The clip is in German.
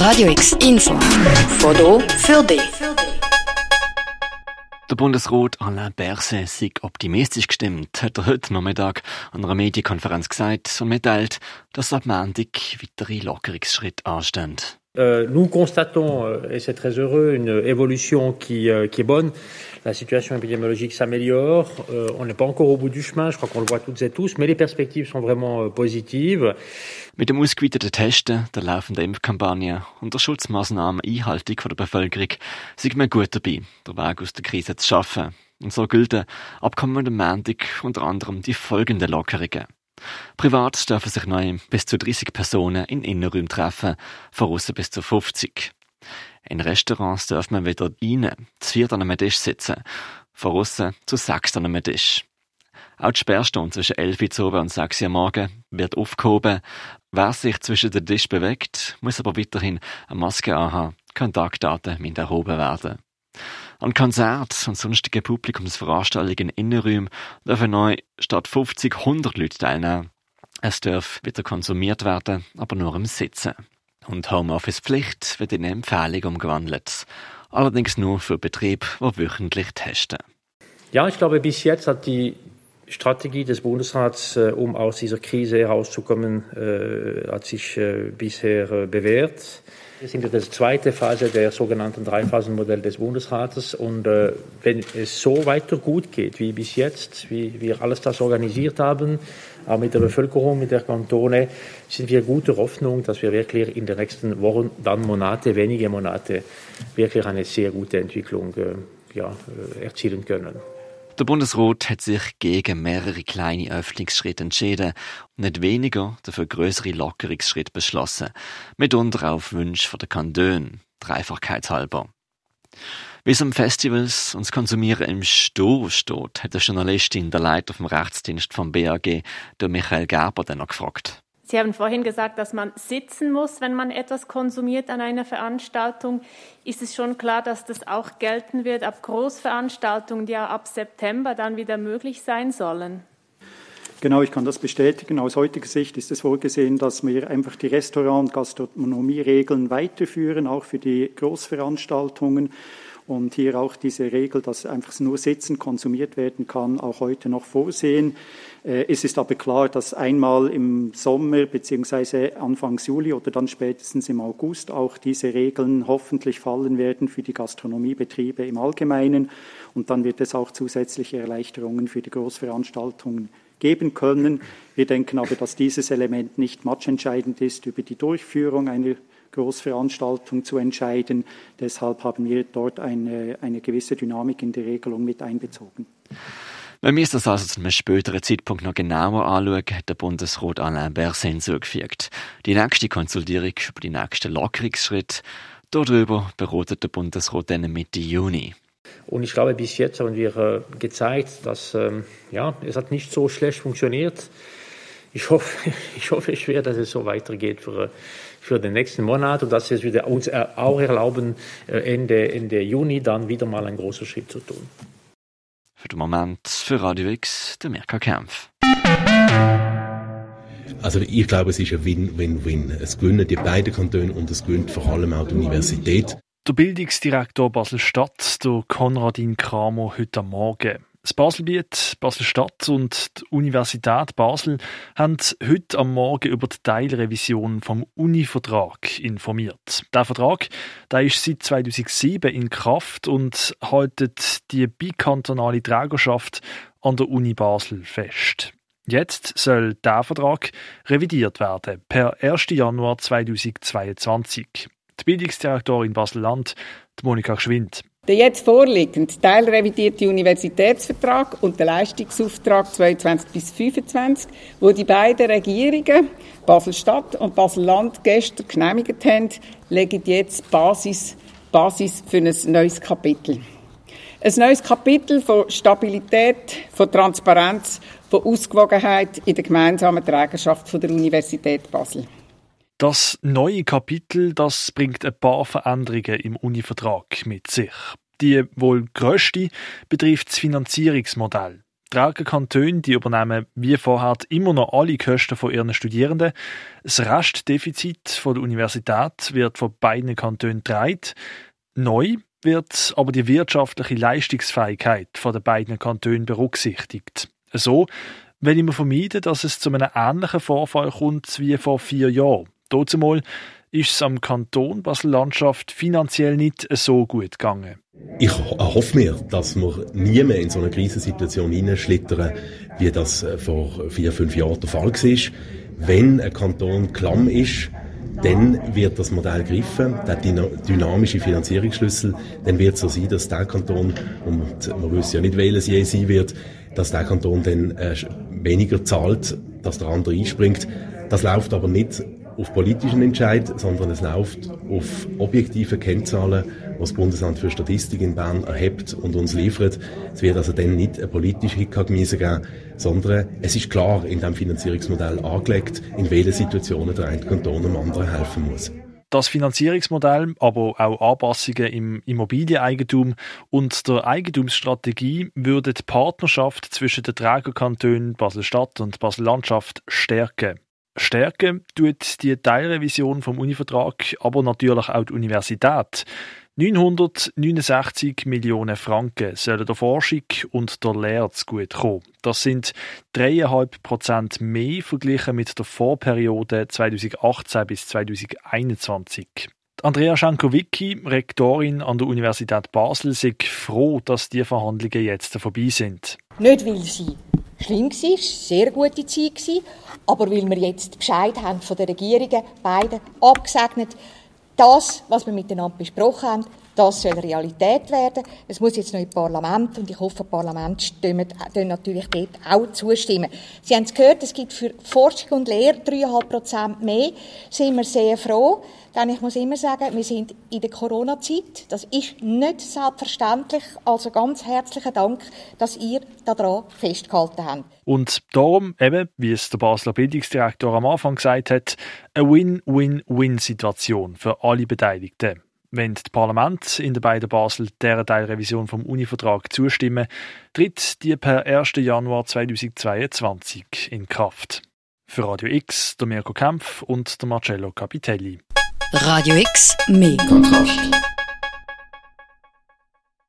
Radio X Info. Foto für dich. Der Bundesrat Alain Berset sei optimistisch gestimmt, hat er heute Nachmittag an einer Medienkonferenz gesagt und mitteilt, dass ab Montag weitere Lockerungsschritte anstehen. Euh, nous constatons, euh, et c'est très heureux, une évolution qui, euh, qui est bonne. La situation épidémiologique s'améliore. Euh, on n'est pas encore au bout du chemin, je crois qu'on le voit toutes et tous, mais les perspectives sont vraiment positives. Mit dem ausgeweiteten Testen, der laufenden Impfkampagne und der Schutzmaßnahmen Einhaltung der Bevölkerung sind wir gut dabei, den Weg aus der Krise zu schaffen. Und so gelten ab kommenden Montag unter anderem die folgenden Lockerungen. Privat dürfen sich neu bis zu 30 Personen in Innenräumen treffen, von bis zu 50. In Restaurants darf man wieder rein, zu viert an einem Tisch sitzen, von zu sechs an einem Tisch. Auch die Sperrstunde zwischen 11 Uhr und 6 Uhr morgen wird aufgehoben. Wer sich zwischen den Tisch bewegt, muss aber weiterhin eine Maske anhaben. Kontaktdaten müssen erhoben werden. An Konzerten und sonstigen Publikumsveranstaltungen in Innenräumen dürfen neu statt 50 100 Leute teilnehmen. Es darf wieder konsumiert werden, aber nur im Sitzen. Und Homeoffice-Pflicht wird in eine Empfehlung umgewandelt. Allerdings nur für Betriebe, die wöchentlich testen. Ja, ich glaube, bis jetzt hat die Strategie des Bundesrats, äh, um aus dieser Krise herauszukommen, äh, hat sich äh, bisher bewährt. Wir sind in der zweiten Phase der sogenannten Dreiphasenmodell des Bundesrates. Und äh, wenn es so weiter gut geht wie bis jetzt, wie wir alles das organisiert haben, auch mit der Bevölkerung, mit der Kantone, sind wir guter Hoffnung, dass wir wirklich in den nächsten Wochen, dann Monate, wenige Monate, wirklich eine sehr gute Entwicklung äh, ja, erzielen können. Der Bundesrat hat sich gegen mehrere kleine Öffnungsschritte entschieden und nicht weniger dafür größere Lockerungsschritte beschlossen, mitunter auf Wunsch der Kantone, dreifachkeitshalber. Wie es um Festivals und das Konsumieren im Stau steht, hat der Journalistin, der Leiter vom Rechtsdienst vom BAG, der Michael Gerber, dann noch gefragt. Sie haben vorhin gesagt, dass man sitzen muss, wenn man etwas konsumiert an einer Veranstaltung. Ist es schon klar, dass das auch gelten wird ab Großveranstaltungen, die ja ab September dann wieder möglich sein sollen? Genau, ich kann das bestätigen. Aus heutiger Sicht ist es vorgesehen, dass wir einfach die Restaurant- und Gastronomieregeln weiterführen, auch für die Großveranstaltungen. Und hier auch diese Regel, dass einfach nur Sitzen konsumiert werden kann, auch heute noch vorsehen. Äh, es ist aber klar, dass einmal im Sommer beziehungsweise Anfang Juli oder dann spätestens im August auch diese Regeln hoffentlich fallen werden für die Gastronomiebetriebe im Allgemeinen. Und dann wird es auch zusätzliche Erleichterungen für die Großveranstaltungen geben können. Wir denken aber, dass dieses Element nicht matchentscheidend ist über die Durchführung einer Großveranstaltung zu entscheiden. Deshalb haben wir dort eine, eine gewisse Dynamik in die Regelung mit einbezogen. Wenn wir das also zu einem späteren Zeitpunkt noch genauer anschauen, hat der Bundesrat Alain Berset hinzugefügt. Die nächste Konsultierung über die nächsten Lockerungsschritte, darüber beratet der Bundesrat dann Mitte Juni. Und ich glaube, bis jetzt haben wir äh, gezeigt, dass ähm, ja, es hat nicht so schlecht funktioniert. Ich hoffe, ich hoffe schwer, dass es so weitergeht für, für den nächsten Monat und dass es wieder uns auch erlauben, äh, Ende, Ende Juni dann wieder mal einen großen Schritt zu tun. Für den Moment für Radio X, der Mirka Kempf. Also ich glaube, es ist ein Win-Win-Win. Es gewinnen die beiden Kantone und es gewinnt vor allem auch die Universität. Der Bildungsdirektor Basel-Stadt, der Konradin Kramer, heute Morgen. Das Baselbiet, Basel-Stadt und die Universität Basel haben heute am Morgen über die Teilrevision vom Uni-Vertrag informiert. Der Vertrag der ist seit 2007 in Kraft und haltet die bikantonale Trägerschaft an der Uni Basel fest. Jetzt soll der Vertrag revidiert werden per 1. Januar 2022. Die Bildungsdirektorin Basel-Land, Monika Geschwind. Der jetzt vorliegende teilrevidierte Universitätsvertrag und der Leistungsauftrag 22 bis 25, wo die beiden Regierungen, Basel-Stadt und Basel-Land, gestern genehmigt haben, legen jetzt Basis, Basis für ein neues Kapitel. Ein neues Kapitel von Stabilität, von Transparenz, von Ausgewogenheit in der gemeinsamen Trägerschaft der Universität Basel. Das neue Kapitel, das bringt ein paar Veränderungen im Uni-Vertrag mit sich. Die wohl grösste betrifft das Finanzierungsmodell. tragen Kantone, die übernehmen wie vorher immer noch alle Kosten von ihren Studierenden. Das Restdefizit von der Universität wird von beiden Kantonen getragen. Neu wird aber die wirtschaftliche Leistungsfähigkeit von den beiden Kantonen berücksichtigt. So will wir vermeiden, dass es zu einem ähnlichen Vorfall kommt wie vor vier Jahren. Dazumal ist es am Kanton Basel-Landschaft finanziell nicht so gut gegangen. Ich hoffe mir, dass wir nie mehr in so eine Krisensituation hineinschlittern, wie das äh, vor vier, fünf Jahren der Fall war. Wenn ein Kanton klamm ist, dann wird das Modell greifen, der dynamische Finanzierungsschlüssel, dann wird es so sein, dass der Kanton, und man wissen ja nicht, welches je sein wird, dass der Kanton dann äh, weniger zahlt, dass der andere einspringt. Das läuft aber nicht auf politischen Entscheid, sondern es läuft auf objektive Kennzahlen, was das Bundesamt für Statistik in Bern erhebt und uns liefert. Es wird also dann nicht eine politische Hickhackmise geben, sondern es ist klar in dem Finanzierungsmodell angelegt, in welchen Situationen der eine Kanton dem anderen helfen muss. Das Finanzierungsmodell, aber auch Anpassungen im Immobilieneigentum und der Eigentumsstrategie würden die Partnerschaft zwischen den Trägerkantonen Basel-Stadt und Basel-Landschaft stärken. Stärken tut die Teilrevision vom Univertrag aber natürlich auch die Universität. 969 Millionen Franken sollen der Forschung und der Lehre zugutekommen. Das sind 3,5 Prozent mehr verglichen mit der Vorperiode 2018 bis 2021. Andrea Schankowicki, Rektorin an der Universität Basel, ist froh, dass die Verhandlungen jetzt vorbei sind. Nicht, weil sie schlimm war, sehr gute Zeit war, aber weil wir jetzt Bescheid haben von den Regierungen, beide abgesegnet, das, was wir miteinander besprochen haben, das soll Realität werden. Es muss jetzt noch im Parlament und ich hoffe, das Parlament stimmen, natürlich dort auch zustimmen. Sie haben es gehört, es gibt für Forschung und Lehre 3,5 Prozent mehr. Sind wir sehr froh, denn ich muss immer sagen, wir sind in der Corona-Zeit. Das ist nicht selbstverständlich. Also ganz herzlichen Dank, dass ihr daran festgehalten habt. Und darum eben, wie es der Basler Bildungsdirektor am Anfang gesagt hat, eine Win-Win-Win-Situation für alle Beteiligten. Wenn das Parlament in der beiden Basel dieser Teilrevision vom Univertrag zustimmen, tritt die per 1. Januar 2022 in Kraft. Für Radio X der Mirko Kempf und der Marcello Capitelli. Radio X, mehr Kontrast.